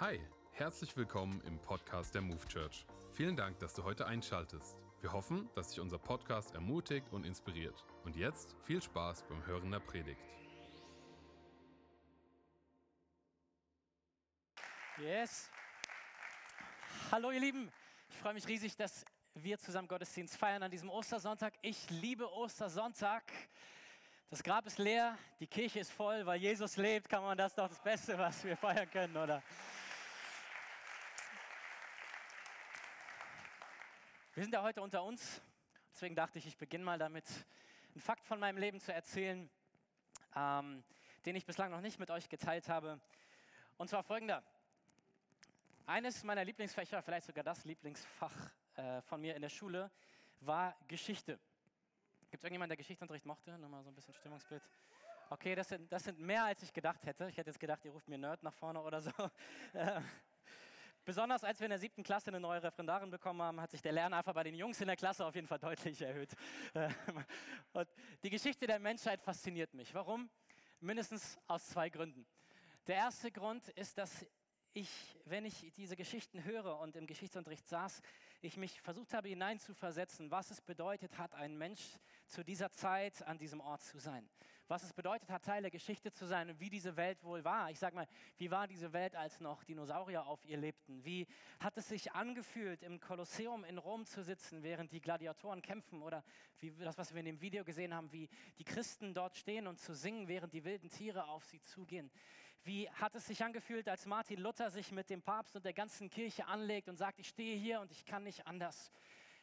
Hi, herzlich willkommen im Podcast der Move Church. Vielen Dank, dass du heute einschaltest. Wir hoffen, dass dich unser Podcast ermutigt und inspiriert. Und jetzt viel Spaß beim Hören der Predigt. Yes. Hallo ihr Lieben, ich freue mich riesig, dass wir zusammen Gottesdienst feiern an diesem Ostersonntag. Ich liebe Ostersonntag. Das Grab ist leer, die Kirche ist voll, weil Jesus lebt, kann man das doch das Beste, was wir feiern können, oder? Wir sind ja heute unter uns, deswegen dachte ich, ich beginne mal damit, einen Fakt von meinem Leben zu erzählen, ähm, den ich bislang noch nicht mit euch geteilt habe. Und zwar folgender. Eines meiner Lieblingsfächer, vielleicht sogar das Lieblingsfach äh, von mir in der Schule, war Geschichte. Gibt es irgendjemanden, der Geschichtsunterricht mochte? Nur mal so ein bisschen Stimmungsbild. Okay, das sind, das sind mehr, als ich gedacht hätte. Ich hätte jetzt gedacht, ihr ruft mir Nerd nach vorne oder so. Äh, Besonders als wir in der siebten Klasse eine neue Referendarin bekommen haben, hat sich der Lerneifer bei den Jungs in der Klasse auf jeden Fall deutlich erhöht. Und die Geschichte der Menschheit fasziniert mich. Warum? Mindestens aus zwei Gründen. Der erste Grund ist, dass ich, wenn ich diese Geschichten höre und im Geschichtsunterricht saß, ich mich versucht habe hineinzuversetzen, was es bedeutet hat, ein Mensch zu dieser Zeit an diesem Ort zu sein. Was es bedeutet hat, Teil der Geschichte zu sein und wie diese Welt wohl war. Ich sage mal, wie war diese Welt, als noch Dinosaurier auf ihr lebten? Wie hat es sich angefühlt, im Kolosseum in Rom zu sitzen, während die Gladiatoren kämpfen? Oder wie das, was wir in dem Video gesehen haben, wie die Christen dort stehen und zu singen, während die wilden Tiere auf sie zugehen? Wie hat es sich angefühlt, als Martin Luther sich mit dem Papst und der ganzen Kirche anlegt und sagt, ich stehe hier und ich kann nicht anders.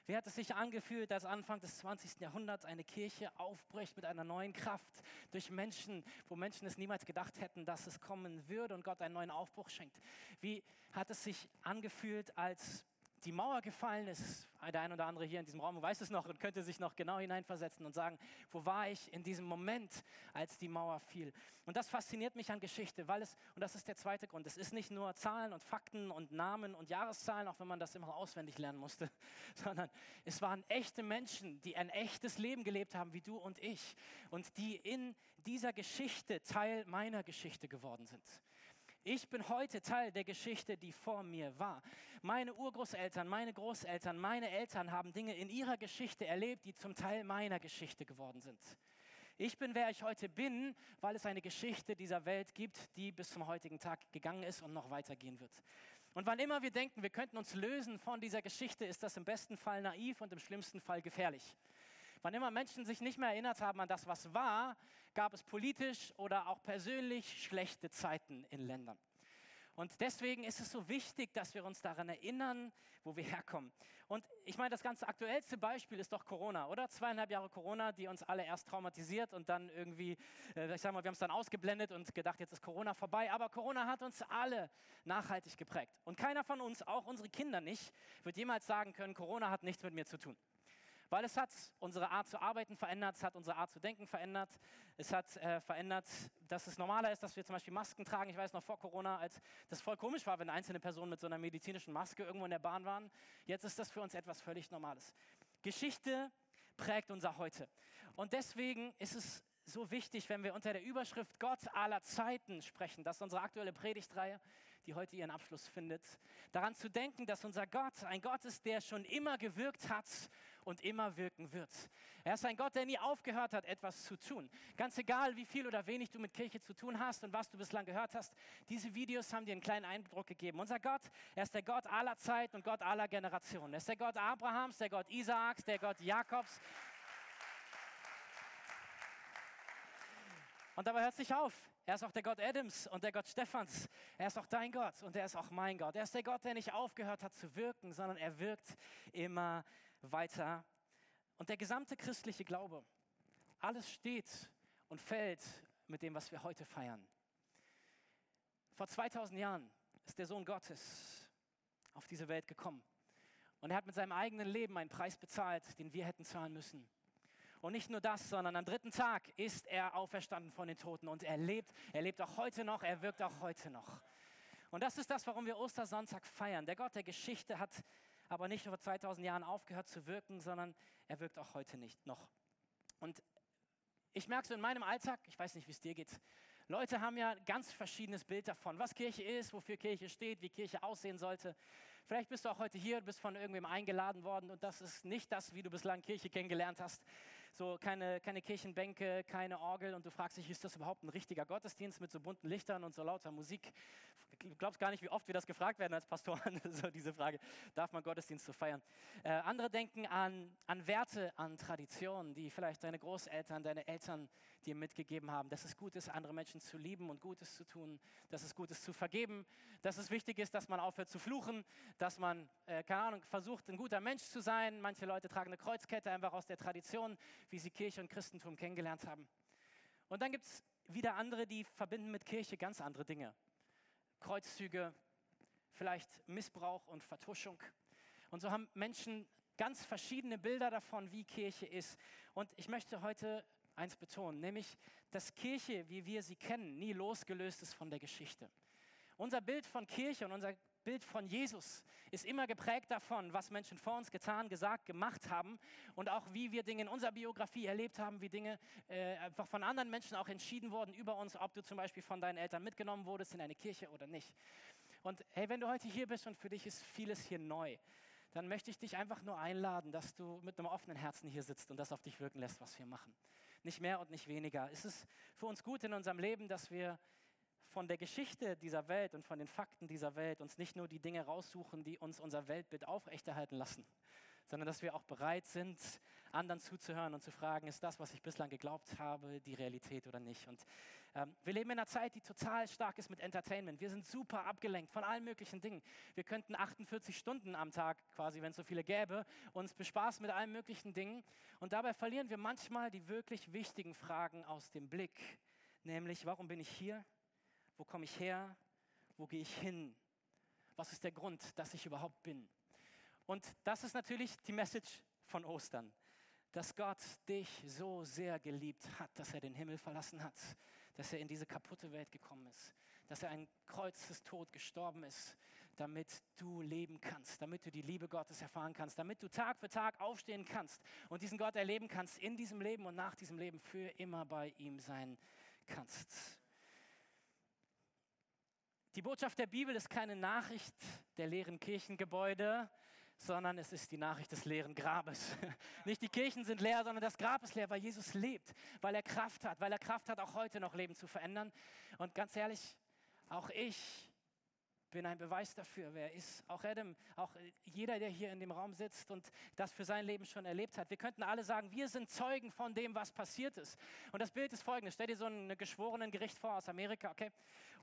Wie hat es sich angefühlt, als Anfang des 20. Jahrhunderts eine Kirche aufbricht mit einer neuen Kraft durch Menschen, wo Menschen es niemals gedacht hätten, dass es kommen würde und Gott einen neuen Aufbruch schenkt? Wie hat es sich angefühlt, als die Mauer gefallen ist, der ein oder andere hier in diesem Raum weiß es noch und könnte sich noch genau hineinversetzen und sagen, wo war ich in diesem Moment, als die Mauer fiel. Und das fasziniert mich an Geschichte, weil es, und das ist der zweite Grund, es ist nicht nur Zahlen und Fakten und Namen und Jahreszahlen, auch wenn man das immer auswendig lernen musste, sondern es waren echte Menschen, die ein echtes Leben gelebt haben, wie du und ich, und die in dieser Geschichte Teil meiner Geschichte geworden sind. Ich bin heute Teil der Geschichte, die vor mir war. Meine Urgroßeltern, meine Großeltern, meine Eltern haben Dinge in ihrer Geschichte erlebt, die zum Teil meiner Geschichte geworden sind. Ich bin, wer ich heute bin, weil es eine Geschichte dieser Welt gibt, die bis zum heutigen Tag gegangen ist und noch weitergehen wird. Und wann immer wir denken, wir könnten uns lösen von dieser Geschichte, ist das im besten Fall naiv und im schlimmsten Fall gefährlich. Wann immer Menschen sich nicht mehr erinnert haben an das, was war, gab es politisch oder auch persönlich schlechte Zeiten in Ländern. Und deswegen ist es so wichtig, dass wir uns daran erinnern, wo wir herkommen. Und ich meine, das ganz aktuellste Beispiel ist doch Corona, oder? Zweieinhalb Jahre Corona, die uns alle erst traumatisiert und dann irgendwie, äh, ich sage mal, wir haben es dann ausgeblendet und gedacht, jetzt ist Corona vorbei. Aber Corona hat uns alle nachhaltig geprägt. Und keiner von uns, auch unsere Kinder nicht, wird jemals sagen können, Corona hat nichts mit mir zu tun. Weil es hat unsere Art zu arbeiten verändert, es hat unsere Art zu denken verändert, es hat äh, verändert, dass es normaler ist, dass wir zum Beispiel Masken tragen. Ich weiß noch vor Corona, als das voll komisch war, wenn einzelne Personen mit so einer medizinischen Maske irgendwo in der Bahn waren. Jetzt ist das für uns etwas völlig Normales. Geschichte prägt unser Heute. Und deswegen ist es so wichtig, wenn wir unter der Überschrift Gott aller Zeiten sprechen. Das ist unsere aktuelle Predigtreihe, die heute ihren Abschluss findet. Daran zu denken, dass unser Gott ein Gott ist, der schon immer gewirkt hat und immer wirken wird. Er ist ein Gott, der nie aufgehört hat, etwas zu tun. Ganz egal, wie viel oder wenig du mit Kirche zu tun hast und was du bislang gehört hast, diese Videos haben dir einen kleinen Eindruck gegeben. Unser Gott, er ist der Gott aller Zeiten und Gott aller Generationen. Er ist der Gott Abrahams, der Gott Isaaks, der Gott Jakobs Und dabei hört es nicht auf. Er ist auch der Gott Adams und der Gott Stephans. Er ist auch dein Gott und er ist auch mein Gott. Er ist der Gott, der nicht aufgehört hat zu wirken, sondern er wirkt immer weiter. Und der gesamte christliche Glaube, alles steht und fällt mit dem, was wir heute feiern. Vor 2000 Jahren ist der Sohn Gottes auf diese Welt gekommen. Und er hat mit seinem eigenen Leben einen Preis bezahlt, den wir hätten zahlen müssen. Und nicht nur das, sondern am dritten Tag ist er auferstanden von den Toten und er lebt. Er lebt auch heute noch, er wirkt auch heute noch. Und das ist das, warum wir Ostersonntag feiern. Der Gott der Geschichte hat aber nicht vor 2000 Jahren aufgehört zu wirken, sondern er wirkt auch heute nicht noch. Und ich merke so in meinem Alltag, ich weiß nicht, wie es dir geht, Leute haben ja ganz verschiedenes Bild davon, was Kirche ist, wofür Kirche steht, wie Kirche aussehen sollte. Vielleicht bist du auch heute hier, bist von irgendwem eingeladen worden und das ist nicht das, wie du bislang Kirche kennengelernt hast. So keine, keine Kirchenbänke, keine Orgel und du fragst dich, ist das überhaupt ein richtiger Gottesdienst mit so bunten Lichtern und so lauter Musik? Du glaubst gar nicht, wie oft wir das gefragt werden als Pastoren, so diese Frage, darf man Gottesdienst so feiern? Äh, andere denken an, an Werte, an Traditionen, die vielleicht deine Großeltern, deine Eltern dir mitgegeben haben, dass es gut ist, andere Menschen zu lieben und Gutes zu tun, dass es gut ist zu vergeben, dass es wichtig ist, dass man aufhört zu fluchen, dass man, äh, keine Ahnung, versucht, ein guter Mensch zu sein. Manche Leute tragen eine Kreuzkette einfach aus der Tradition, wie sie Kirche und Christentum kennengelernt haben. Und dann gibt es wieder andere, die verbinden mit Kirche ganz andere Dinge. Kreuzzüge, vielleicht Missbrauch und Vertuschung. Und so haben Menschen ganz verschiedene Bilder davon, wie Kirche ist. Und ich möchte heute eins betonen, nämlich, dass Kirche, wie wir sie kennen, nie losgelöst ist von der Geschichte. Unser Bild von Kirche und unser Bild von Jesus ist immer geprägt davon, was Menschen vor uns getan, gesagt, gemacht haben und auch wie wir Dinge in unserer Biografie erlebt haben, wie Dinge äh, einfach von anderen Menschen auch entschieden wurden über uns, ob du zum Beispiel von deinen Eltern mitgenommen wurdest in eine Kirche oder nicht. Und hey, wenn du heute hier bist und für dich ist vieles hier neu, dann möchte ich dich einfach nur einladen, dass du mit einem offenen Herzen hier sitzt und das auf dich wirken lässt, was wir machen. Nicht mehr und nicht weniger. Es ist für uns gut in unserem Leben, dass wir von der Geschichte dieser Welt und von den Fakten dieser Welt uns nicht nur die Dinge raussuchen, die uns unser Weltbild aufrechterhalten lassen, sondern dass wir auch bereit sind, anderen zuzuhören und zu fragen, ist das, was ich bislang geglaubt habe, die Realität oder nicht? Und ähm, wir leben in einer Zeit, die total stark ist mit Entertainment. Wir sind super abgelenkt von allen möglichen Dingen. Wir könnten 48 Stunden am Tag, quasi, wenn es so viele gäbe, uns bespaßen mit allen möglichen Dingen. Und dabei verlieren wir manchmal die wirklich wichtigen Fragen aus dem Blick. Nämlich, warum bin ich hier? Wo komme ich her? Wo gehe ich hin? Was ist der Grund, dass ich überhaupt bin? Und das ist natürlich die Message von Ostern, dass Gott dich so sehr geliebt hat, dass er den Himmel verlassen hat, dass er in diese kaputte Welt gekommen ist, dass er ein Kreuz Tod gestorben ist, damit du leben kannst, damit du die Liebe Gottes erfahren kannst, damit du Tag für Tag aufstehen kannst und diesen Gott erleben kannst in diesem Leben und nach diesem Leben für immer bei ihm sein kannst. Die Botschaft der Bibel ist keine Nachricht der leeren Kirchengebäude, sondern es ist die Nachricht des leeren Grabes. Nicht die Kirchen sind leer, sondern das Grab ist leer, weil Jesus lebt, weil er Kraft hat, weil er Kraft hat, auch heute noch Leben zu verändern. Und ganz ehrlich, auch ich bin ein Beweis dafür, wer ist. Auch Adam, auch jeder, der hier in dem Raum sitzt und das für sein Leben schon erlebt hat. Wir könnten alle sagen, wir sind Zeugen von dem, was passiert ist. Und das Bild ist folgendes. Stell dir so ein geschworenen Gericht vor aus Amerika, okay?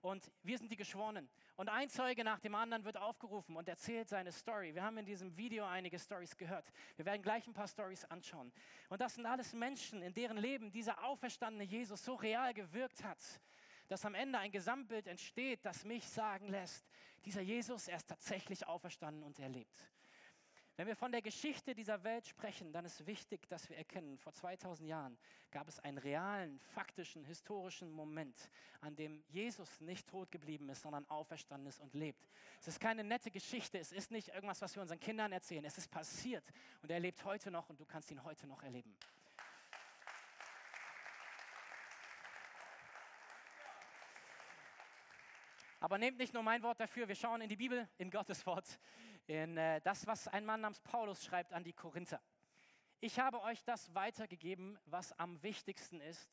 Und wir sind die Geschworenen. Und ein Zeuge nach dem anderen wird aufgerufen und erzählt seine Story. Wir haben in diesem Video einige Stories gehört. Wir werden gleich ein paar Stories anschauen. Und das sind alles Menschen, in deren Leben dieser auferstandene Jesus so real gewirkt hat dass am Ende ein Gesamtbild entsteht, das mich sagen lässt, dieser Jesus, er ist tatsächlich auferstanden und er lebt. Wenn wir von der Geschichte dieser Welt sprechen, dann ist wichtig, dass wir erkennen, vor 2000 Jahren gab es einen realen, faktischen, historischen Moment, an dem Jesus nicht tot geblieben ist, sondern auferstanden ist und lebt. Es ist keine nette Geschichte, es ist nicht irgendwas, was wir unseren Kindern erzählen, es ist passiert und er lebt heute noch und du kannst ihn heute noch erleben. Aber nehmt nicht nur mein Wort dafür, wir schauen in die Bibel, in Gottes Wort, in äh, das, was ein Mann namens Paulus schreibt an die Korinther. Ich habe euch das weitergegeben, was am wichtigsten ist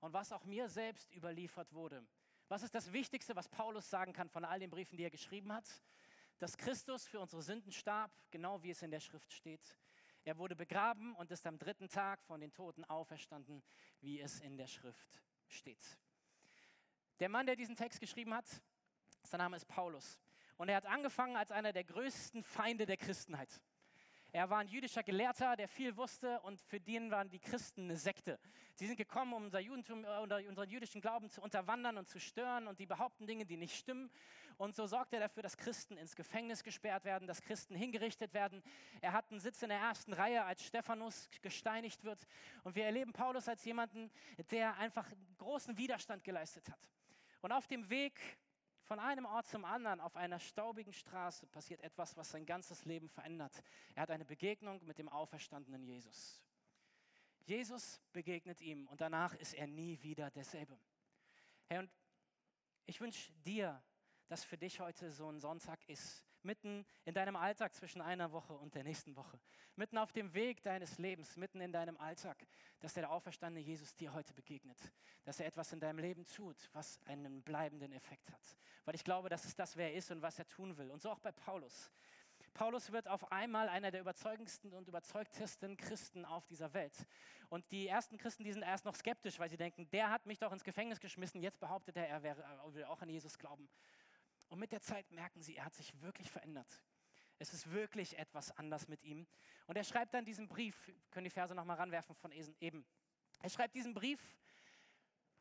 und was auch mir selbst überliefert wurde. Was ist das Wichtigste, was Paulus sagen kann von all den Briefen, die er geschrieben hat? Dass Christus für unsere Sünden starb, genau wie es in der Schrift steht. Er wurde begraben und ist am dritten Tag von den Toten auferstanden, wie es in der Schrift steht. Der Mann, der diesen Text geschrieben hat, sein Name ist Paulus. Und er hat angefangen als einer der größten Feinde der Christenheit. Er war ein jüdischer Gelehrter, der viel wusste und für den waren die Christen eine Sekte. Sie sind gekommen, um unser Judentum äh, unseren jüdischen Glauben zu unterwandern und zu stören und die behaupten Dinge, die nicht stimmen. Und so sorgt er dafür, dass Christen ins Gefängnis gesperrt werden, dass Christen hingerichtet werden. Er hat einen Sitz in der ersten Reihe, als Stephanus gesteinigt wird. Und wir erleben Paulus als jemanden, der einfach großen Widerstand geleistet hat. Und auf dem Weg von einem Ort zum anderen auf einer staubigen Straße passiert etwas, was sein ganzes Leben verändert. Er hat eine Begegnung mit dem auferstandenen Jesus. Jesus begegnet ihm und danach ist er nie wieder derselbe. Hey, und ich wünsche dir, dass für dich heute so ein Sonntag ist, mitten in deinem Alltag zwischen einer Woche und der nächsten Woche, mitten auf dem Weg deines Lebens, mitten in deinem Alltag, dass der auferstandene Jesus dir heute begegnet, dass er etwas in deinem Leben tut, was einen bleibenden Effekt hat. Weil ich glaube, dass es das, wer er ist und was er tun will. Und so auch bei Paulus. Paulus wird auf einmal einer der überzeugendsten und überzeugtesten Christen auf dieser Welt. Und die ersten Christen, die sind erst noch skeptisch, weil sie denken, der hat mich doch ins Gefängnis geschmissen, jetzt behauptet er, er wäre, will auch an Jesus glauben. Und mit der Zeit merken sie, er hat sich wirklich verändert. Es ist wirklich etwas anders mit ihm. Und er schreibt dann diesen Brief, können die Verse nochmal ranwerfen von eben. Er schreibt diesen Brief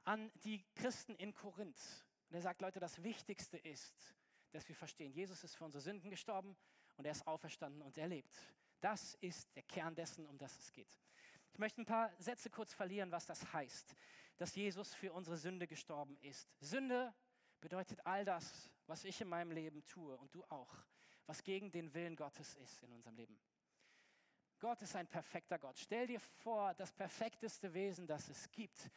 an die Christen in Korinth. Und er sagt, Leute, das Wichtigste ist, dass wir verstehen, Jesus ist für unsere Sünden gestorben und er ist auferstanden und er lebt. Das ist der Kern dessen, um das es geht. Ich möchte ein paar Sätze kurz verlieren, was das heißt, dass Jesus für unsere Sünde gestorben ist. Sünde bedeutet all das, was ich in meinem Leben tue und du auch, was gegen den Willen Gottes ist in unserem Leben. Gott ist ein perfekter Gott. Stell dir vor, das perfekteste Wesen, das es gibt.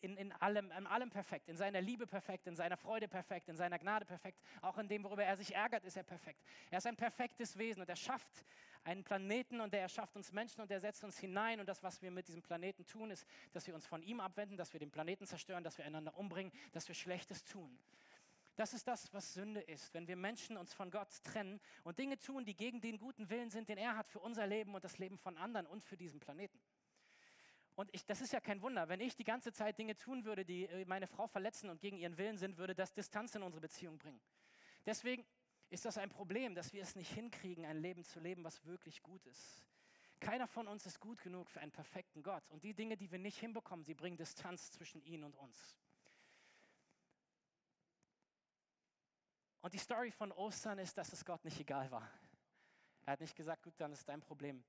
In, in, allem, in allem perfekt, in seiner Liebe perfekt, in seiner Freude perfekt, in seiner Gnade perfekt. Auch in dem, worüber er sich ärgert, ist er perfekt. Er ist ein perfektes Wesen und er schafft einen Planeten und er schafft uns Menschen und er setzt uns hinein. Und das, was wir mit diesem Planeten tun, ist, dass wir uns von ihm abwenden, dass wir den Planeten zerstören, dass wir einander umbringen, dass wir Schlechtes tun. Das ist das, was Sünde ist, wenn wir Menschen uns von Gott trennen und Dinge tun, die gegen den guten Willen sind, den er hat für unser Leben und das Leben von anderen und für diesen Planeten. Und ich, das ist ja kein Wunder. Wenn ich die ganze Zeit Dinge tun würde, die äh, meine Frau verletzen und gegen ihren Willen sind, würde das Distanz in unsere Beziehung bringen. Deswegen ist das ein Problem, dass wir es nicht hinkriegen, ein Leben zu leben, was wirklich gut ist. Keiner von uns ist gut genug für einen perfekten Gott. Und die Dinge, die wir nicht hinbekommen, sie bringen Distanz zwischen ihn und uns. Und die Story von Ostern ist, dass es Gott nicht egal war. Er hat nicht gesagt, gut, dann ist dein Problem.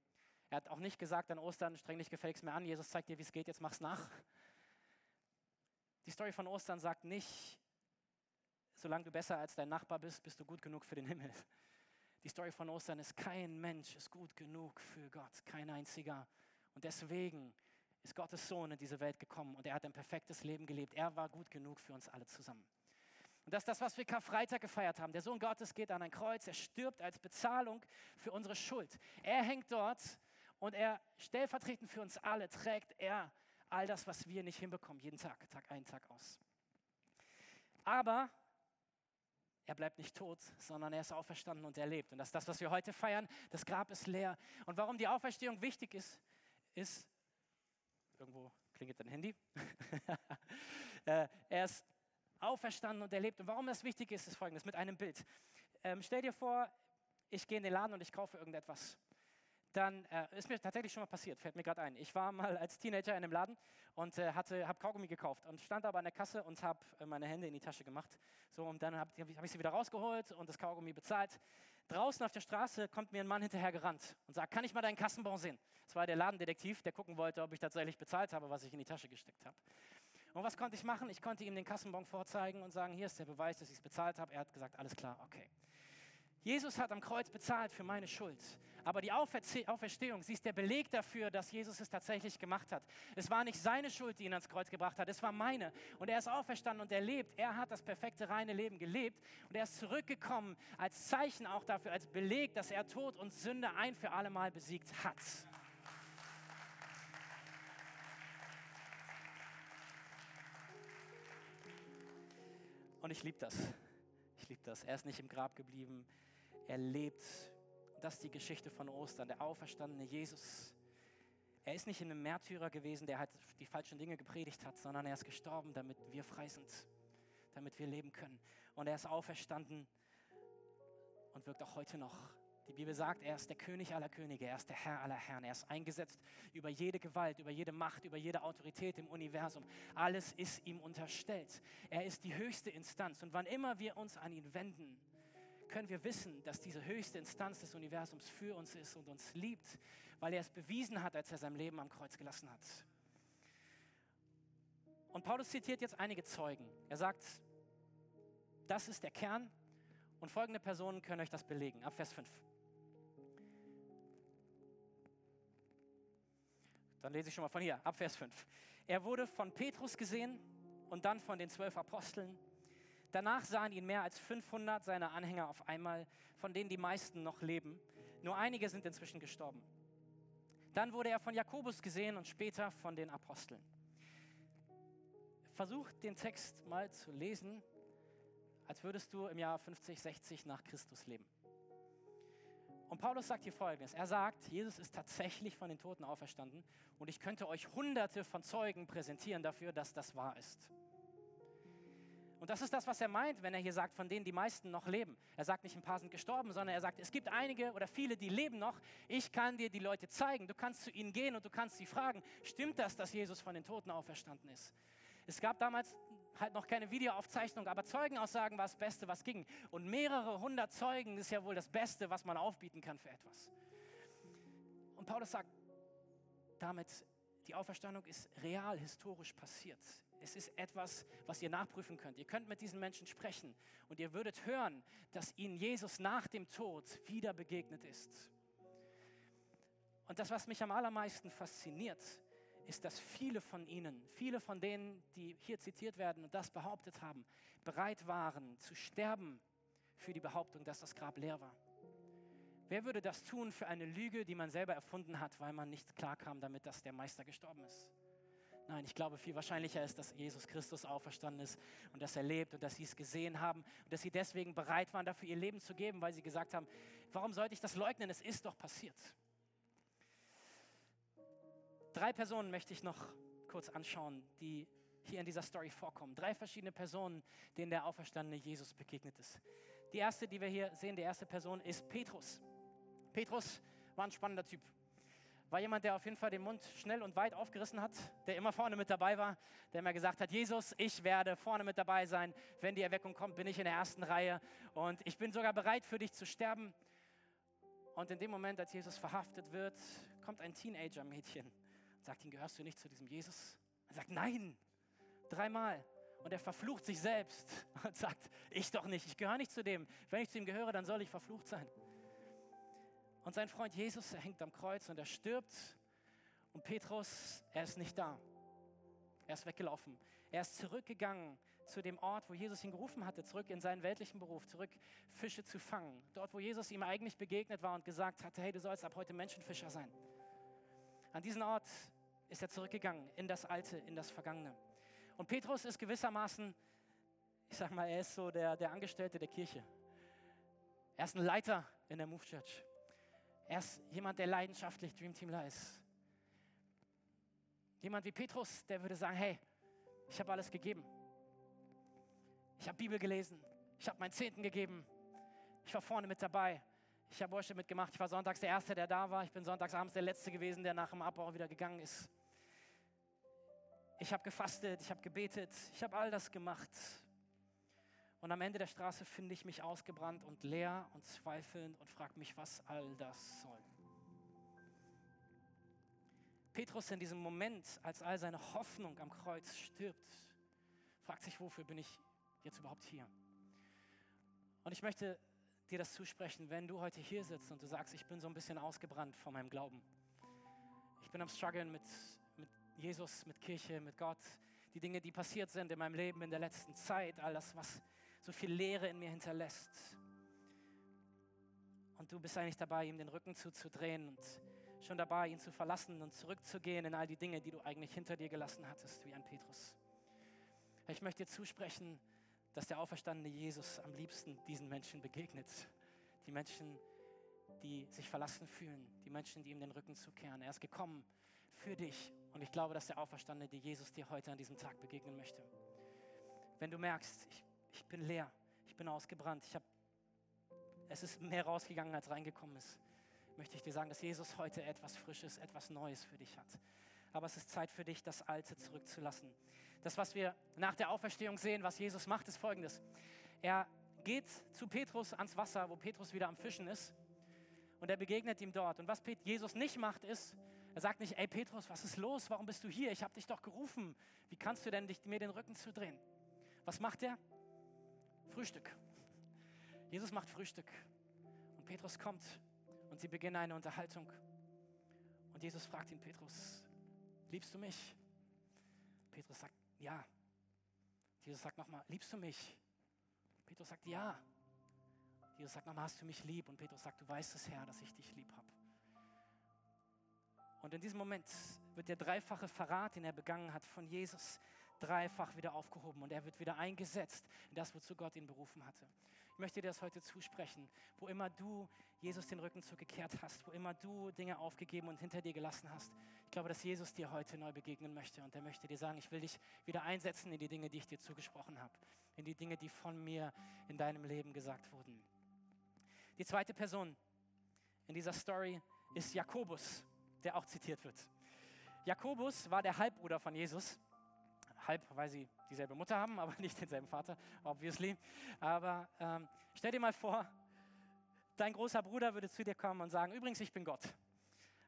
Er hat auch nicht gesagt an Ostern, streng dich gefälligst mehr an, Jesus zeigt dir, wie es geht, jetzt mach's nach. Die Story von Ostern sagt nicht, solange du besser als dein Nachbar bist, bist du gut genug für den Himmel. Die Story von Ostern ist, kein Mensch ist gut genug für Gott, kein einziger. Und deswegen ist Gottes Sohn in diese Welt gekommen und er hat ein perfektes Leben gelebt. Er war gut genug für uns alle zusammen. Und das ist das, was wir Karfreitag gefeiert haben. Der Sohn Gottes geht an ein Kreuz, er stirbt als Bezahlung für unsere Schuld. Er hängt dort und er stellvertretend für uns alle trägt er all das, was wir nicht hinbekommen, jeden Tag, Tag ein, Tag aus. Aber er bleibt nicht tot, sondern er ist auferstanden und er lebt. Und das ist das, was wir heute feiern. Das Grab ist leer. Und warum die Auferstehung wichtig ist, ist, irgendwo klingelt dein Handy, äh, er ist auferstanden und erlebt. Und warum das wichtig ist, ist folgendes, mit einem Bild. Ähm, stell dir vor, ich gehe in den Laden und ich kaufe irgendetwas. Dann äh, ist mir tatsächlich schon mal passiert, fällt mir gerade ein. Ich war mal als Teenager in einem Laden und äh, habe Kaugummi gekauft und stand aber an der Kasse und habe äh, meine Hände in die Tasche gemacht. So, und dann habe hab ich sie wieder rausgeholt und das Kaugummi bezahlt. Draußen auf der Straße kommt mir ein Mann hinterher gerannt und sagt, kann ich mal deinen Kassenbon sehen? Das war der Ladendetektiv, der gucken wollte, ob ich tatsächlich bezahlt habe, was ich in die Tasche gesteckt habe. Und was konnte ich machen? Ich konnte ihm den Kassenbon vorzeigen und sagen, hier ist der Beweis, dass ich es bezahlt habe. Er hat gesagt, alles klar, okay. Jesus hat am Kreuz bezahlt für meine Schuld. Aber die Auferstehung, sie ist der Beleg dafür, dass Jesus es tatsächlich gemacht hat. Es war nicht seine Schuld, die ihn ans Kreuz gebracht hat, es war meine. Und er ist auferstanden und er lebt. Er hat das perfekte, reine Leben gelebt. Und er ist zurückgekommen als Zeichen auch dafür, als Beleg, dass er Tod und Sünde ein für alle Mal besiegt hat. Und ich liebe das. Ich liebe das. Er ist nicht im Grab geblieben. Er lebt. Das ist die Geschichte von Ostern. Der auferstandene Jesus. Er ist nicht ein Märtyrer gewesen, der halt die falschen Dinge gepredigt hat, sondern er ist gestorben, damit wir frei sind, damit wir leben können. Und er ist auferstanden und wirkt auch heute noch die Bibel sagt, er ist der König aller Könige, er ist der Herr aller Herren, er ist eingesetzt über jede Gewalt, über jede Macht, über jede Autorität im Universum. Alles ist ihm unterstellt. Er ist die höchste Instanz und wann immer wir uns an ihn wenden, können wir wissen, dass diese höchste Instanz des Universums für uns ist und uns liebt, weil er es bewiesen hat, als er sein Leben am Kreuz gelassen hat. Und Paulus zitiert jetzt einige Zeugen. Er sagt, das ist der Kern und folgende Personen können euch das belegen. Ab Vers 5. Dann lese ich schon mal von hier, ab Vers 5. Er wurde von Petrus gesehen, und dann von den zwölf Aposteln. Danach sahen ihn mehr als 500 seiner Anhänger auf einmal, von denen die meisten noch leben. Nur einige sind inzwischen gestorben. Dann wurde er von Jakobus gesehen und später von den Aposteln. Versuch den Text mal zu lesen, als würdest du im Jahr 50, 60 nach Christus leben. Und Paulus sagt hier folgendes: Er sagt, Jesus ist tatsächlich von den Toten auferstanden und ich könnte euch hunderte von Zeugen präsentieren dafür, dass das wahr ist. Und das ist das, was er meint, wenn er hier sagt, von denen die meisten noch leben. Er sagt nicht, ein paar sind gestorben, sondern er sagt, es gibt einige oder viele, die leben noch. Ich kann dir die Leute zeigen. Du kannst zu ihnen gehen und du kannst sie fragen, stimmt das, dass Jesus von den Toten auferstanden ist? Es gab damals halt noch keine Videoaufzeichnung, aber Zeugenaussagen war das Beste, was ging. Und mehrere hundert Zeugen ist ja wohl das Beste, was man aufbieten kann für etwas. Und Paulus sagt damit, die Auferstandung ist real, historisch passiert. Es ist etwas, was ihr nachprüfen könnt. Ihr könnt mit diesen Menschen sprechen und ihr würdet hören, dass ihnen Jesus nach dem Tod wieder begegnet ist. Und das, was mich am allermeisten fasziniert, ist, dass viele von ihnen, viele von denen, die hier zitiert werden und das behauptet haben, bereit waren zu sterben für die Behauptung, dass das Grab leer war. Wer würde das tun für eine Lüge, die man selber erfunden hat, weil man nicht klarkam damit, dass der Meister gestorben ist? Nein, ich glaube, viel wahrscheinlicher ist, dass Jesus Christus auferstanden ist und dass er lebt und dass sie es gesehen haben und dass sie deswegen bereit waren, dafür ihr Leben zu geben, weil sie gesagt haben, warum sollte ich das leugnen? Es ist doch passiert. Drei Personen möchte ich noch kurz anschauen, die hier in dieser Story vorkommen. Drei verschiedene Personen, denen der auferstandene Jesus begegnet ist. Die erste, die wir hier sehen, die erste Person ist Petrus. Petrus war ein spannender Typ. War jemand, der auf jeden Fall den Mund schnell und weit aufgerissen hat, der immer vorne mit dabei war, der immer gesagt hat, Jesus, ich werde vorne mit dabei sein. Wenn die Erweckung kommt, bin ich in der ersten Reihe und ich bin sogar bereit für dich zu sterben. Und in dem Moment, als Jesus verhaftet wird, kommt ein Teenager-Mädchen sagt ihn, gehörst du nicht zu diesem Jesus? Er sagt, nein, dreimal. Und er verflucht sich selbst und sagt, ich doch nicht, ich gehöre nicht zu dem. Wenn ich zu ihm gehöre, dann soll ich verflucht sein. Und sein Freund Jesus, er hängt am Kreuz und er stirbt. Und Petrus, er ist nicht da. Er ist weggelaufen. Er ist zurückgegangen zu dem Ort, wo Jesus ihn gerufen hatte, zurück in seinen weltlichen Beruf, zurück Fische zu fangen. Dort, wo Jesus ihm eigentlich begegnet war und gesagt hatte, hey, du sollst ab heute Menschenfischer sein. An diesen Ort ist er zurückgegangen in das Alte, in das Vergangene. Und Petrus ist gewissermaßen, ich sag mal, er ist so der, der Angestellte der Kirche. Er ist ein Leiter in der Move Church. Er ist jemand, der leidenschaftlich Dream Teamler ist. Jemand wie Petrus, der würde sagen, hey, ich habe alles gegeben. Ich habe Bibel gelesen. Ich habe meinen Zehnten gegeben. Ich war vorne mit dabei. Ich habe Worship mitgemacht. Ich war sonntags der Erste, der da war. Ich bin sonntags abends der Letzte gewesen, der nach dem Abbau wieder gegangen ist. Ich habe gefastet, ich habe gebetet, ich habe all das gemacht. Und am Ende der Straße finde ich mich ausgebrannt und leer und zweifelnd und frage mich, was all das soll. Petrus in diesem Moment, als all seine Hoffnung am Kreuz stirbt, fragt sich, wofür bin ich jetzt überhaupt hier? Und ich möchte dir das zusprechen, wenn du heute hier sitzt und du sagst, ich bin so ein bisschen ausgebrannt von meinem Glauben. Ich bin am struggeln mit, Jesus, mit Kirche, mit Gott. Die Dinge, die passiert sind in meinem Leben in der letzten Zeit, all das, was so viel Leere in mir hinterlässt. Und du bist eigentlich dabei, ihm den Rücken zuzudrehen und schon dabei, ihn zu verlassen und zurückzugehen in all die Dinge, die du eigentlich hinter dir gelassen hattest, wie ein Petrus. Ich möchte dir zusprechen, dass der auferstandene Jesus am liebsten diesen Menschen begegnet. Die Menschen, die sich verlassen fühlen, die Menschen, die ihm den Rücken zukehren. Er ist gekommen für dich und ich glaube, dass der auferstandene Jesus dir heute an diesem Tag begegnen möchte. Wenn du merkst, ich, ich bin leer, ich bin ausgebrannt, ich hab, es ist mehr rausgegangen, als reingekommen ist, möchte ich dir sagen, dass Jesus heute etwas Frisches, etwas Neues für dich hat. Aber es ist Zeit für dich, das Alte zurückzulassen. Das, was wir nach der Auferstehung sehen, was Jesus macht, ist folgendes. Er geht zu Petrus ans Wasser, wo Petrus wieder am Fischen ist. Und er begegnet ihm dort. Und was Jesus nicht macht, ist, er sagt nicht, ey Petrus, was ist los? Warum bist du hier? Ich habe dich doch gerufen. Wie kannst du denn dich, mir den Rücken zudrehen? Was macht er? Frühstück. Jesus macht Frühstück. Und Petrus kommt und sie beginnen eine Unterhaltung. Und Jesus fragt ihn, Petrus, liebst du mich? Petrus sagt, ja, Jesus sagt nochmal, liebst du mich? Petrus sagt, ja. Jesus sagt nochmal, hast du mich lieb? Und Petrus sagt, du weißt es, Herr, dass ich dich lieb habe. Und in diesem Moment wird der dreifache Verrat, den er begangen hat, von Jesus dreifach wieder aufgehoben und er wird wieder eingesetzt in das, wozu Gott ihn berufen hatte. Ich möchte dir das heute zusprechen. Wo immer du Jesus den Rücken zugekehrt hast, wo immer du Dinge aufgegeben und hinter dir gelassen hast, ich glaube, dass Jesus dir heute neu begegnen möchte und er möchte dir sagen, ich will dich wieder einsetzen in die Dinge, die ich dir zugesprochen habe, in die Dinge, die von mir in deinem Leben gesagt wurden. Die zweite Person in dieser Story ist Jakobus, der auch zitiert wird. Jakobus war der Halbbruder von Jesus halb, weil sie dieselbe Mutter haben, aber nicht denselben Vater, obviously. Aber ähm, stell dir mal vor, dein großer Bruder würde zu dir kommen und sagen, übrigens, ich bin Gott.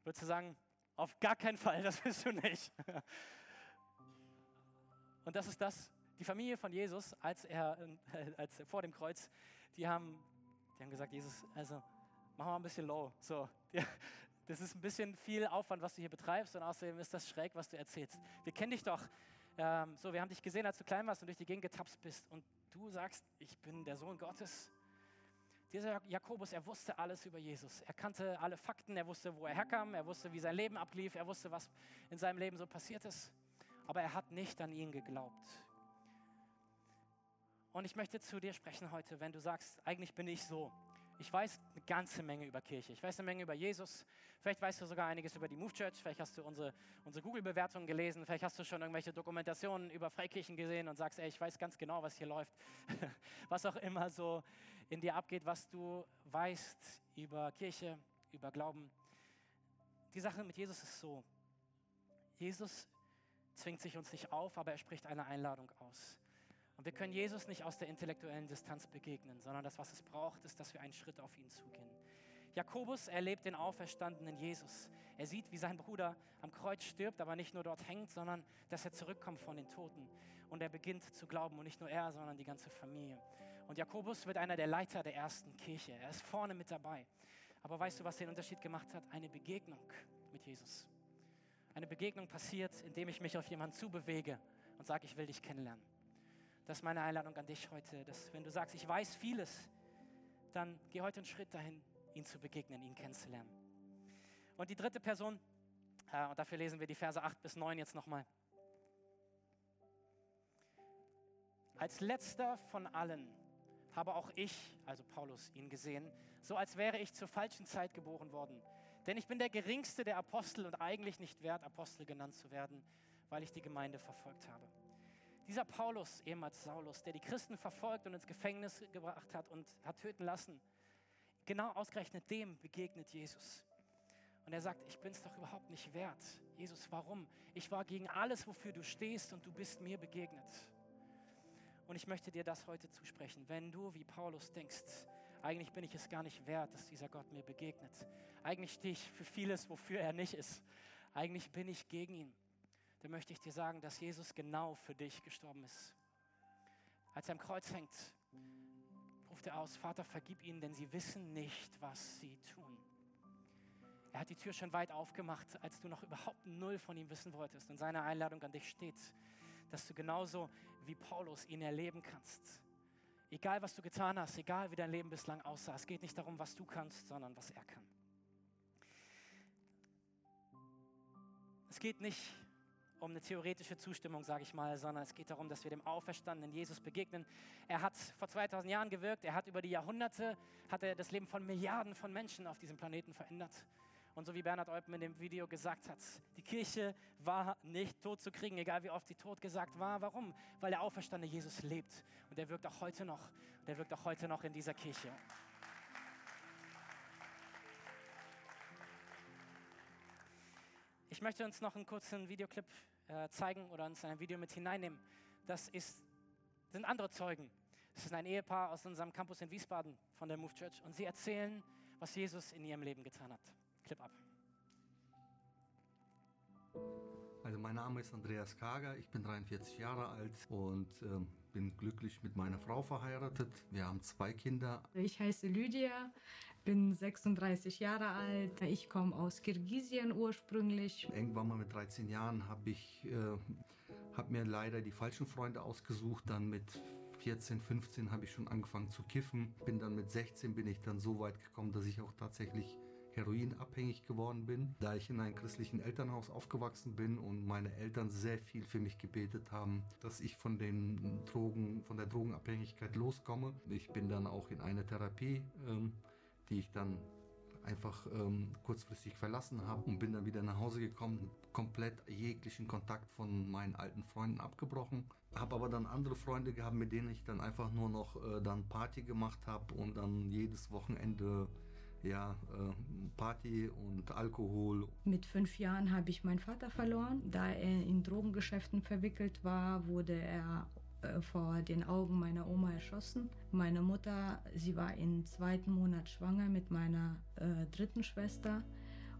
Würdest du sagen, auf gar keinen Fall, das bist du nicht. Und das ist das, die Familie von Jesus, als er, äh, als vor dem Kreuz, die haben, die haben gesagt, Jesus, also mach mal ein bisschen low. So, das ist ein bisschen viel Aufwand, was du hier betreibst und außerdem ist das schräg, was du erzählst. Wir kennen dich doch ähm, so, wir haben dich gesehen, als du klein warst und durch die Gegend getapst bist und du sagst, ich bin der Sohn Gottes. Dieser Jakobus, er wusste alles über Jesus. Er kannte alle Fakten, er wusste, wo er herkam, er wusste, wie sein Leben ablief, er wusste, was in seinem Leben so passiert ist. Aber er hat nicht an ihn geglaubt. Und ich möchte zu dir sprechen heute, wenn du sagst, eigentlich bin ich so. Ich weiß eine ganze Menge über Kirche. Ich weiß eine Menge über Jesus. Vielleicht weißt du sogar einiges über die Move Church. Vielleicht hast du unsere, unsere Google-Bewertungen gelesen. Vielleicht hast du schon irgendwelche Dokumentationen über Freikirchen gesehen und sagst, ey, ich weiß ganz genau, was hier läuft. was auch immer so in dir abgeht, was du weißt über Kirche, über Glauben. Die Sache mit Jesus ist so. Jesus zwingt sich uns nicht auf, aber er spricht eine Einladung aus. Und wir können Jesus nicht aus der intellektuellen Distanz begegnen, sondern das, was es braucht, ist, dass wir einen Schritt auf ihn zugehen. Jakobus erlebt den auferstandenen Jesus. Er sieht, wie sein Bruder am Kreuz stirbt, aber nicht nur dort hängt, sondern dass er zurückkommt von den Toten. Und er beginnt zu glauben und nicht nur er, sondern die ganze Familie. Und Jakobus wird einer der Leiter der ersten Kirche. Er ist vorne mit dabei. Aber weißt du, was den Unterschied gemacht hat? Eine Begegnung mit Jesus. Eine Begegnung passiert, indem ich mich auf jemanden zubewege und sage, ich will dich kennenlernen. Das ist meine Einladung an dich heute, dass wenn du sagst, ich weiß vieles, dann geh heute einen Schritt dahin, ihn zu begegnen, ihn kennenzulernen. Und die dritte Person, äh, und dafür lesen wir die Verse 8 bis 9 jetzt nochmal. Als letzter von allen habe auch ich, also Paulus, ihn gesehen, so als wäre ich zur falschen Zeit geboren worden. Denn ich bin der geringste der Apostel und eigentlich nicht wert, Apostel genannt zu werden, weil ich die Gemeinde verfolgt habe. Dieser Paulus, ehemals Saulus, der die Christen verfolgt und ins Gefängnis gebracht hat und hat töten lassen, genau ausgerechnet dem begegnet Jesus. Und er sagt, ich bin es doch überhaupt nicht wert. Jesus, warum? Ich war gegen alles, wofür du stehst und du bist mir begegnet. Und ich möchte dir das heute zusprechen. Wenn du wie Paulus denkst, eigentlich bin ich es gar nicht wert, dass dieser Gott mir begegnet. Eigentlich stehe ich für vieles, wofür er nicht ist. Eigentlich bin ich gegen ihn dann möchte ich dir sagen, dass Jesus genau für dich gestorben ist. Als er am Kreuz hängt, ruft er aus, Vater, vergib ihnen, denn sie wissen nicht, was sie tun. Er hat die Tür schon weit aufgemacht, als du noch überhaupt null von ihm wissen wolltest. Und seine Einladung an dich steht, dass du genauso wie Paulus ihn erleben kannst. Egal, was du getan hast, egal, wie dein Leben bislang aussah, es geht nicht darum, was du kannst, sondern was er kann. Es geht nicht um eine theoretische Zustimmung, sage ich mal, sondern es geht darum, dass wir dem auferstandenen Jesus begegnen. Er hat vor 2000 Jahren gewirkt, er hat über die Jahrhunderte, hat er das Leben von Milliarden von Menschen auf diesem Planeten verändert. Und so wie Bernhard Eupen in dem Video gesagt hat, die Kirche war nicht tot zu kriegen, egal wie oft sie tot gesagt war. Warum? Weil der auferstandene Jesus lebt und er wirkt auch heute noch. Und er wirkt auch heute noch in dieser Kirche. Ich möchte uns noch einen kurzen Videoclip äh, zeigen oder uns in ein Video mit hineinnehmen. Das ist, sind andere Zeugen. Es ist ein Ehepaar aus unserem Campus in Wiesbaden von der Move Church und sie erzählen, was Jesus in ihrem Leben getan hat. Clip ab. Also mein Name ist Andreas Kager, ich bin 43 Jahre alt und äh, bin glücklich mit meiner Frau verheiratet. Wir haben zwei Kinder. Ich heiße Lydia, bin 36 Jahre alt. Ich komme aus Kirgisien ursprünglich. Irgendwann mal mit 13 Jahren habe ich, äh, habe mir leider die falschen Freunde ausgesucht. Dann mit 14, 15 habe ich schon angefangen zu kiffen. Bin dann mit 16 bin ich dann so weit gekommen, dass ich auch tatsächlich heroinabhängig geworden bin, da ich in einem christlichen Elternhaus aufgewachsen bin und meine Eltern sehr viel für mich gebetet haben, dass ich von den Drogen, von der Drogenabhängigkeit loskomme. Ich bin dann auch in eine Therapie, ähm, die ich dann einfach ähm, kurzfristig verlassen habe und bin dann wieder nach Hause gekommen, komplett jeglichen Kontakt von meinen alten Freunden abgebrochen. Habe aber dann andere Freunde gehabt, mit denen ich dann einfach nur noch äh, dann Party gemacht habe und dann jedes Wochenende ja, äh, Party und Alkohol. Mit fünf Jahren habe ich meinen Vater verloren. Da er in Drogengeschäften verwickelt war, wurde er äh, vor den Augen meiner Oma erschossen. Meine Mutter, sie war im zweiten Monat schwanger mit meiner äh, dritten Schwester.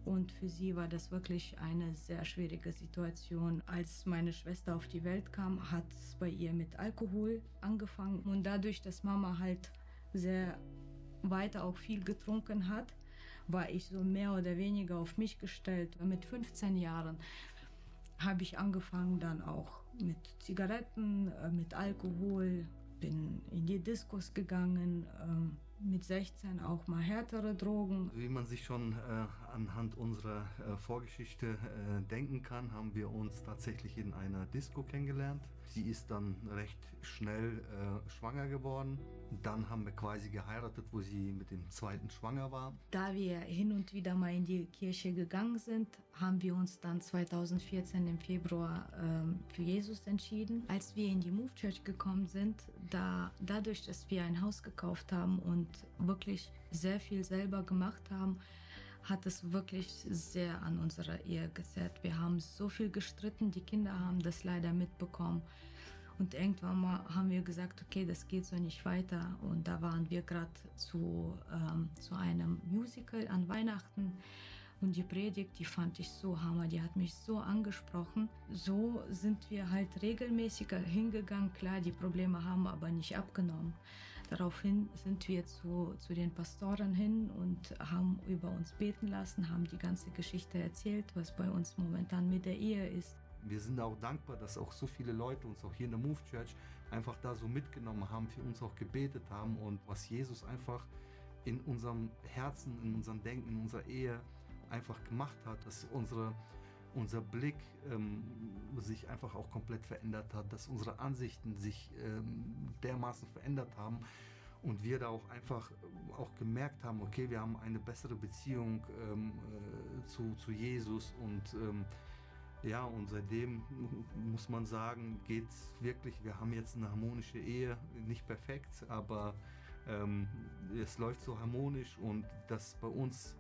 Und für sie war das wirklich eine sehr schwierige Situation. Als meine Schwester auf die Welt kam, hat es bei ihr mit Alkohol angefangen. Und dadurch, dass Mama halt sehr weiter auch viel getrunken hat, war ich so mehr oder weniger auf mich gestellt. Mit 15 Jahren habe ich angefangen dann auch mit Zigaretten, äh, mit Alkohol, bin in die Diskos gegangen, ähm, mit 16 auch mal härtere Drogen. Wie man sich schon äh, anhand unserer äh, Vorgeschichte äh, denken kann, haben wir uns tatsächlich in einer Disco kennengelernt. Sie ist dann recht schnell äh, schwanger geworden. Dann haben wir quasi geheiratet, wo sie mit dem zweiten schwanger war. Da wir hin und wieder mal in die Kirche gegangen sind, haben wir uns dann 2014 im Februar ähm, für Jesus entschieden. Als wir in die Move Church gekommen sind, da dadurch, dass wir ein Haus gekauft haben und wirklich sehr viel selber gemacht haben, hat es wirklich sehr an unserer Ehe gezerrt. Wir haben so viel gestritten, die Kinder haben das leider mitbekommen. Und irgendwann mal haben wir gesagt, okay, das geht so nicht weiter. Und da waren wir gerade zu, ähm, zu einem Musical an Weihnachten. Und die Predigt, die fand ich so hammer, die hat mich so angesprochen. So sind wir halt regelmäßiger hingegangen. Klar, die Probleme haben aber nicht abgenommen. Daraufhin sind wir zu, zu den Pastoren hin und haben über uns beten lassen, haben die ganze Geschichte erzählt, was bei uns momentan mit der Ehe ist. Wir sind auch dankbar, dass auch so viele Leute uns auch hier in der Move Church einfach da so mitgenommen haben, für uns auch gebetet haben und was Jesus einfach in unserem Herzen, in unserem Denken, in unserer Ehe einfach gemacht hat, dass unsere, unser Blick ähm, sich einfach auch komplett verändert hat, dass unsere Ansichten sich ähm, dermaßen verändert haben und wir da auch einfach auch gemerkt haben, okay, wir haben eine bessere Beziehung ähm, äh, zu, zu Jesus und ähm, ja, und seitdem muss man sagen, geht's wirklich. Wir haben jetzt eine harmonische Ehe, nicht perfekt, aber ähm, es läuft so harmonisch und dass bei uns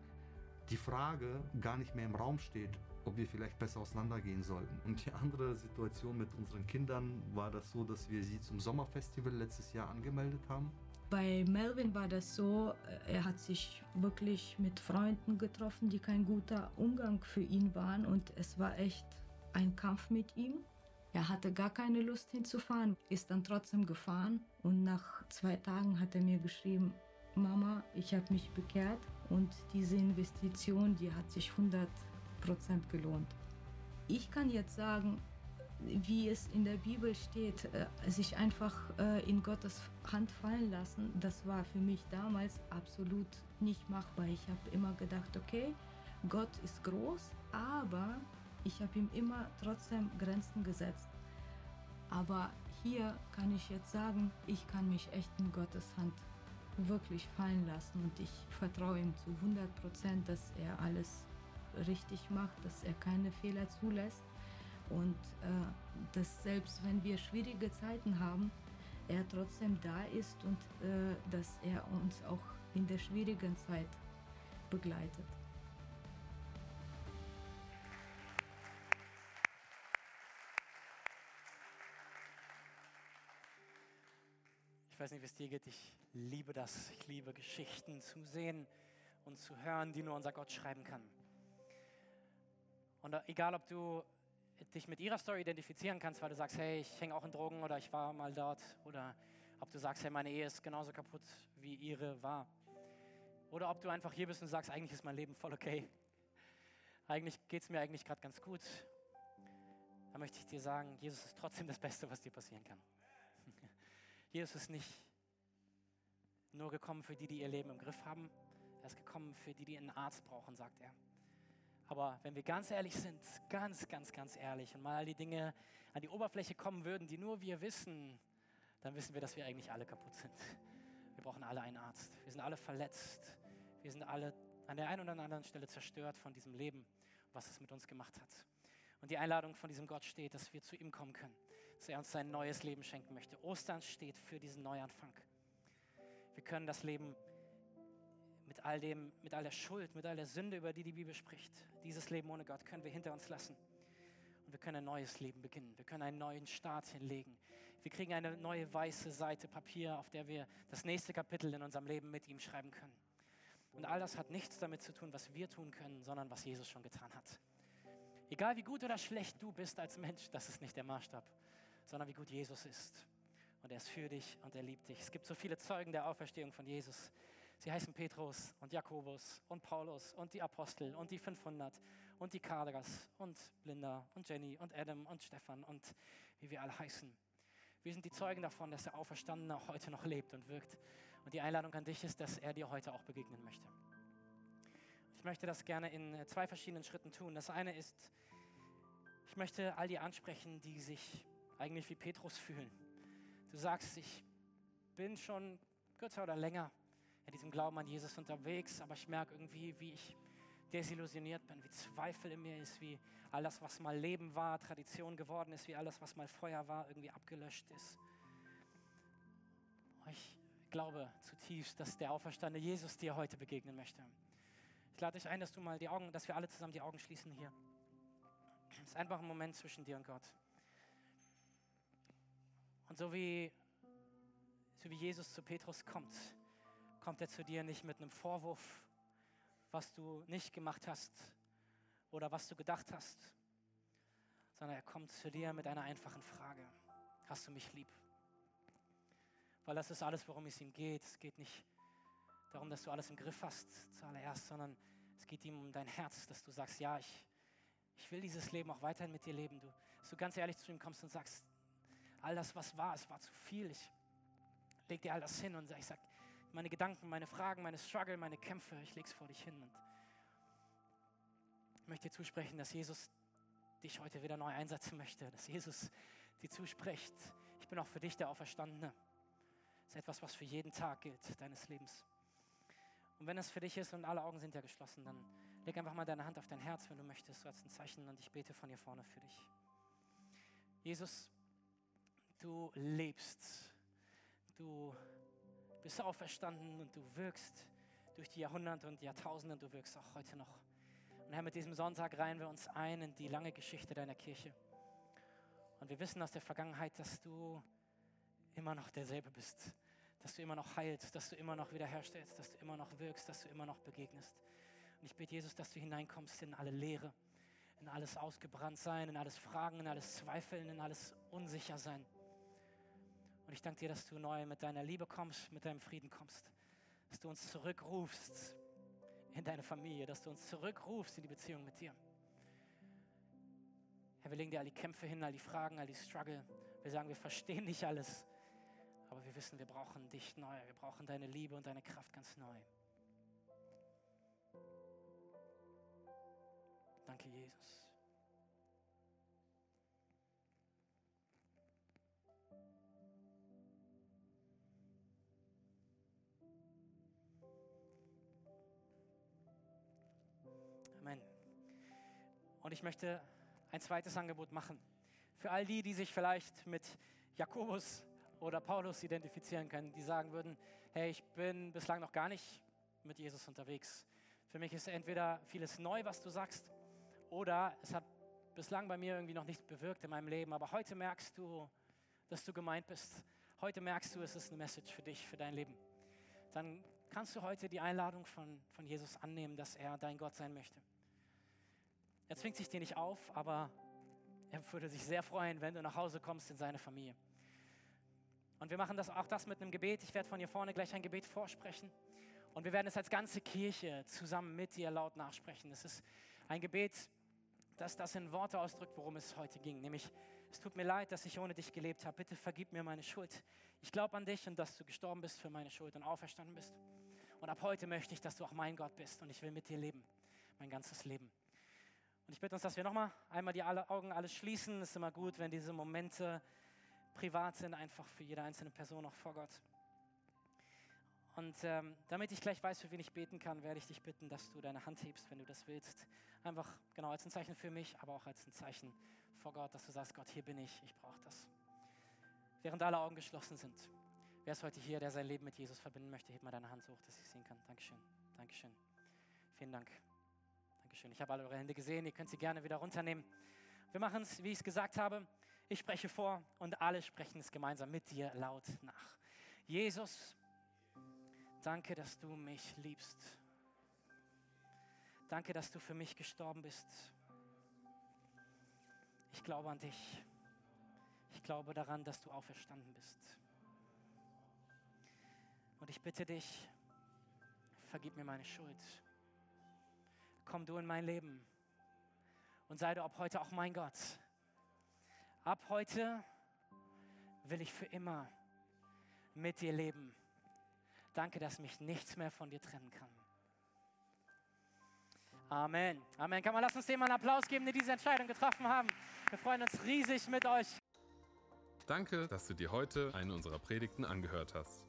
die Frage gar nicht mehr im Raum steht, ob wir vielleicht besser auseinandergehen sollten. Und die andere Situation mit unseren Kindern war das so, dass wir sie zum Sommerfestival letztes Jahr angemeldet haben. Bei Melvin war das so, äh, er hat sich wirklich mit Freunden getroffen, die kein guter Umgang für ihn waren und es war echt ein Kampf mit ihm. Er hatte gar keine Lust hinzufahren, ist dann trotzdem gefahren und nach zwei Tagen hat er mir geschrieben, Mama, ich habe mich bekehrt und diese Investition, die hat sich 100% gelohnt. Ich kann jetzt sagen, wie es in der Bibel steht, äh, sich einfach äh, in Gottes Hand fallen lassen, das war für mich damals absolut nicht machbar. Ich habe immer gedacht, okay, Gott ist groß, aber ich habe ihm immer trotzdem Grenzen gesetzt. Aber hier kann ich jetzt sagen, ich kann mich echt in Gottes Hand wirklich fallen lassen und ich vertraue ihm zu 100 Prozent, dass er alles richtig macht, dass er keine Fehler zulässt und äh, dass selbst wenn wir schwierige Zeiten haben, er trotzdem da ist und äh, dass er uns auch in der schwierigen Zeit begleitet. Ich weiß nicht, wie es dir geht. Ich liebe das. Ich liebe Geschichten zu sehen und zu hören, die nur unser Gott schreiben kann. Und egal, ob du dich mit ihrer Story identifizieren kannst, weil du sagst, hey, ich hänge auch in Drogen oder ich war mal dort, oder ob du sagst, hey, meine Ehe ist genauso kaputt, wie ihre war. Oder ob du einfach hier bist und sagst, eigentlich ist mein Leben voll okay. Eigentlich geht es mir eigentlich gerade ganz gut. dann möchte ich dir sagen, Jesus ist trotzdem das Beste, was dir passieren kann. Jesus ist nicht nur gekommen für die, die ihr Leben im Griff haben. Er ist gekommen für die, die einen Arzt brauchen, sagt er. Aber wenn wir ganz ehrlich sind, ganz, ganz, ganz ehrlich und mal all die Dinge an die Oberfläche kommen würden, die nur wir wissen, dann wissen wir, dass wir eigentlich alle kaputt sind. Wir brauchen alle einen Arzt. Wir sind alle verletzt. Wir sind alle an der einen oder anderen Stelle zerstört von diesem Leben, was es mit uns gemacht hat. Und die Einladung von diesem Gott steht, dass wir zu ihm kommen können, dass er uns sein neues Leben schenken möchte. Ostern steht für diesen Neuanfang. Wir können das Leben mit all dem, mit all der Schuld, mit all der Sünde, über die die Bibel spricht, dieses Leben ohne Gott können wir hinter uns lassen. Und wir können ein neues Leben beginnen. Wir können einen neuen Start hinlegen. Wir kriegen eine neue weiße Seite Papier, auf der wir das nächste Kapitel in unserem Leben mit ihm schreiben können. Und all das hat nichts damit zu tun, was wir tun können, sondern was Jesus schon getan hat. Egal wie gut oder schlecht du bist als Mensch, das ist nicht der Maßstab, sondern wie gut Jesus ist. Und er ist für dich und er liebt dich. Es gibt so viele Zeugen der Auferstehung von Jesus. Sie heißen Petrus und Jakobus und Paulus und die Apostel und die 500 und die Kadras und Blinda und Jenny und Adam und Stefan und wie wir alle heißen. Wir sind die Zeugen davon, dass der Auferstandene auch heute noch lebt und wirkt. Und die Einladung an dich ist, dass er dir heute auch begegnen möchte. Ich möchte das gerne in zwei verschiedenen Schritten tun. Das eine ist, ich möchte all die ansprechen, die sich eigentlich wie Petrus fühlen. Du sagst, ich bin schon kürzer oder länger in diesem Glauben an Jesus unterwegs, aber ich merke irgendwie, wie ich desillusioniert bin, wie Zweifel in mir ist, wie all das, was mal Leben war, Tradition geworden ist, wie alles, was mal Feuer war, irgendwie abgelöscht ist. Ich glaube zutiefst, dass der auferstandene Jesus dir heute begegnen möchte. Ich lade dich ein, dass du mal die Augen, dass wir alle zusammen die Augen schließen hier. Es ist einfach ein Moment zwischen dir und Gott. Und so wie, so wie Jesus zu Petrus kommt, kommt er zu dir nicht mit einem Vorwurf, was du nicht gemacht hast oder was du gedacht hast, sondern er kommt zu dir mit einer einfachen Frage. Hast du mich lieb? Weil das ist alles, worum es ihm geht. Es geht nicht darum, dass du alles im Griff hast zuallererst, sondern es geht ihm um dein Herz, dass du sagst, ja, ich, ich will dieses Leben auch weiterhin mit dir leben. Du, dass du ganz ehrlich zu ihm kommst und sagst, all das, was war, es war zu viel. Ich leg dir all das hin und ich sag, meine Gedanken, meine Fragen, meine Struggle, meine Kämpfe, ich lege es vor dich hin. Und möchte dir zusprechen, dass Jesus dich heute wieder neu einsetzen möchte, dass Jesus dir zuspricht, ich bin auch für dich der Auferstandene. Das ist etwas, was für jeden Tag gilt deines Lebens. Und wenn es für dich ist und alle Augen sind ja geschlossen, dann leg einfach mal deine Hand auf dein Herz, wenn du möchtest, so als ein Zeichen und ich bete von hier vorne für dich. Jesus, du lebst, du bist auferstanden und du wirkst durch die Jahrhunderte und Jahrtausende und du wirkst auch heute noch. Und Herr, mit diesem Sonntag reihen wir uns ein in die lange Geschichte deiner Kirche. Und wir wissen aus der Vergangenheit, dass du immer noch derselbe bist, dass du immer noch heilst, dass du immer noch wiederherstellst, dass du immer noch wirkst, dass du immer noch begegnest. Und ich bitte Jesus, dass du hineinkommst in alle Leere, in alles Ausgebranntsein, in alles Fragen, in alles Zweifeln, in alles Unsichersein. Und ich danke dir, dass du neu mit deiner Liebe kommst, mit deinem Frieden kommst. Dass du uns zurückrufst in deine Familie, dass du uns zurückrufst in die Beziehung mit dir. Herr, wir legen dir all die Kämpfe hin, all die Fragen, all die Struggle. Wir sagen, wir verstehen nicht alles, aber wir wissen, wir brauchen dich neu. Wir brauchen deine Liebe und deine Kraft ganz neu. Danke, Jesus. Und ich möchte ein zweites Angebot machen. Für all die, die sich vielleicht mit Jakobus oder Paulus identifizieren können, die sagen würden, hey, ich bin bislang noch gar nicht mit Jesus unterwegs. Für mich ist entweder vieles neu, was du sagst, oder es hat bislang bei mir irgendwie noch nichts bewirkt in meinem Leben, aber heute merkst du, dass du gemeint bist. Heute merkst du, es ist eine Message für dich, für dein Leben. Dann kannst du heute die Einladung von, von Jesus annehmen, dass er dein Gott sein möchte. Er zwingt sich dir nicht auf, aber er würde sich sehr freuen, wenn du nach Hause kommst in seine Familie. Und wir machen das auch das mit einem Gebet. Ich werde von hier vorne gleich ein Gebet vorsprechen. Und wir werden es als ganze Kirche zusammen mit dir laut nachsprechen. Es ist ein Gebet, dass das in Worte ausdrückt, worum es heute ging. Nämlich, es tut mir leid, dass ich ohne dich gelebt habe. Bitte vergib mir meine Schuld. Ich glaube an dich und dass du gestorben bist für meine Schuld und auferstanden bist. Und ab heute möchte ich, dass du auch mein Gott bist und ich will mit dir leben, mein ganzes Leben. Und ich bitte uns, dass wir nochmal einmal die Augen alles schließen. Es ist immer gut, wenn diese Momente privat sind, einfach für jede einzelne Person auch vor Gott. Und ähm, damit ich gleich weiß, für wen ich beten kann, werde ich dich bitten, dass du deine Hand hebst, wenn du das willst. Einfach genau als ein Zeichen für mich, aber auch als ein Zeichen vor Gott, dass du sagst, Gott, hier bin ich, ich brauche das. Während alle Augen geschlossen sind. Wer ist heute hier, der sein Leben mit Jesus verbinden möchte? Heb mal deine Hand hoch, dass ich sehen kann. Dankeschön. Dankeschön. Vielen Dank. Dankeschön. Ich habe alle eure Hände gesehen. Ihr könnt sie gerne wieder runternehmen. Wir machen es, wie ich es gesagt habe. Ich spreche vor und alle sprechen es gemeinsam mit dir laut nach. Jesus, Danke, dass du mich liebst. Danke, dass du für mich gestorben bist. Ich glaube an dich. Ich glaube daran, dass du auferstanden bist. Und ich bitte dich, vergib mir meine Schuld. Komm du in mein Leben und sei du ab heute auch mein Gott. Ab heute will ich für immer mit dir leben. Danke, dass mich nichts mehr von dir trennen kann. Amen. Amen. Kann man, lass uns dem einen Applaus geben, die diese Entscheidung getroffen haben. Wir freuen uns riesig mit euch. Danke, dass du dir heute eine unserer Predigten angehört hast.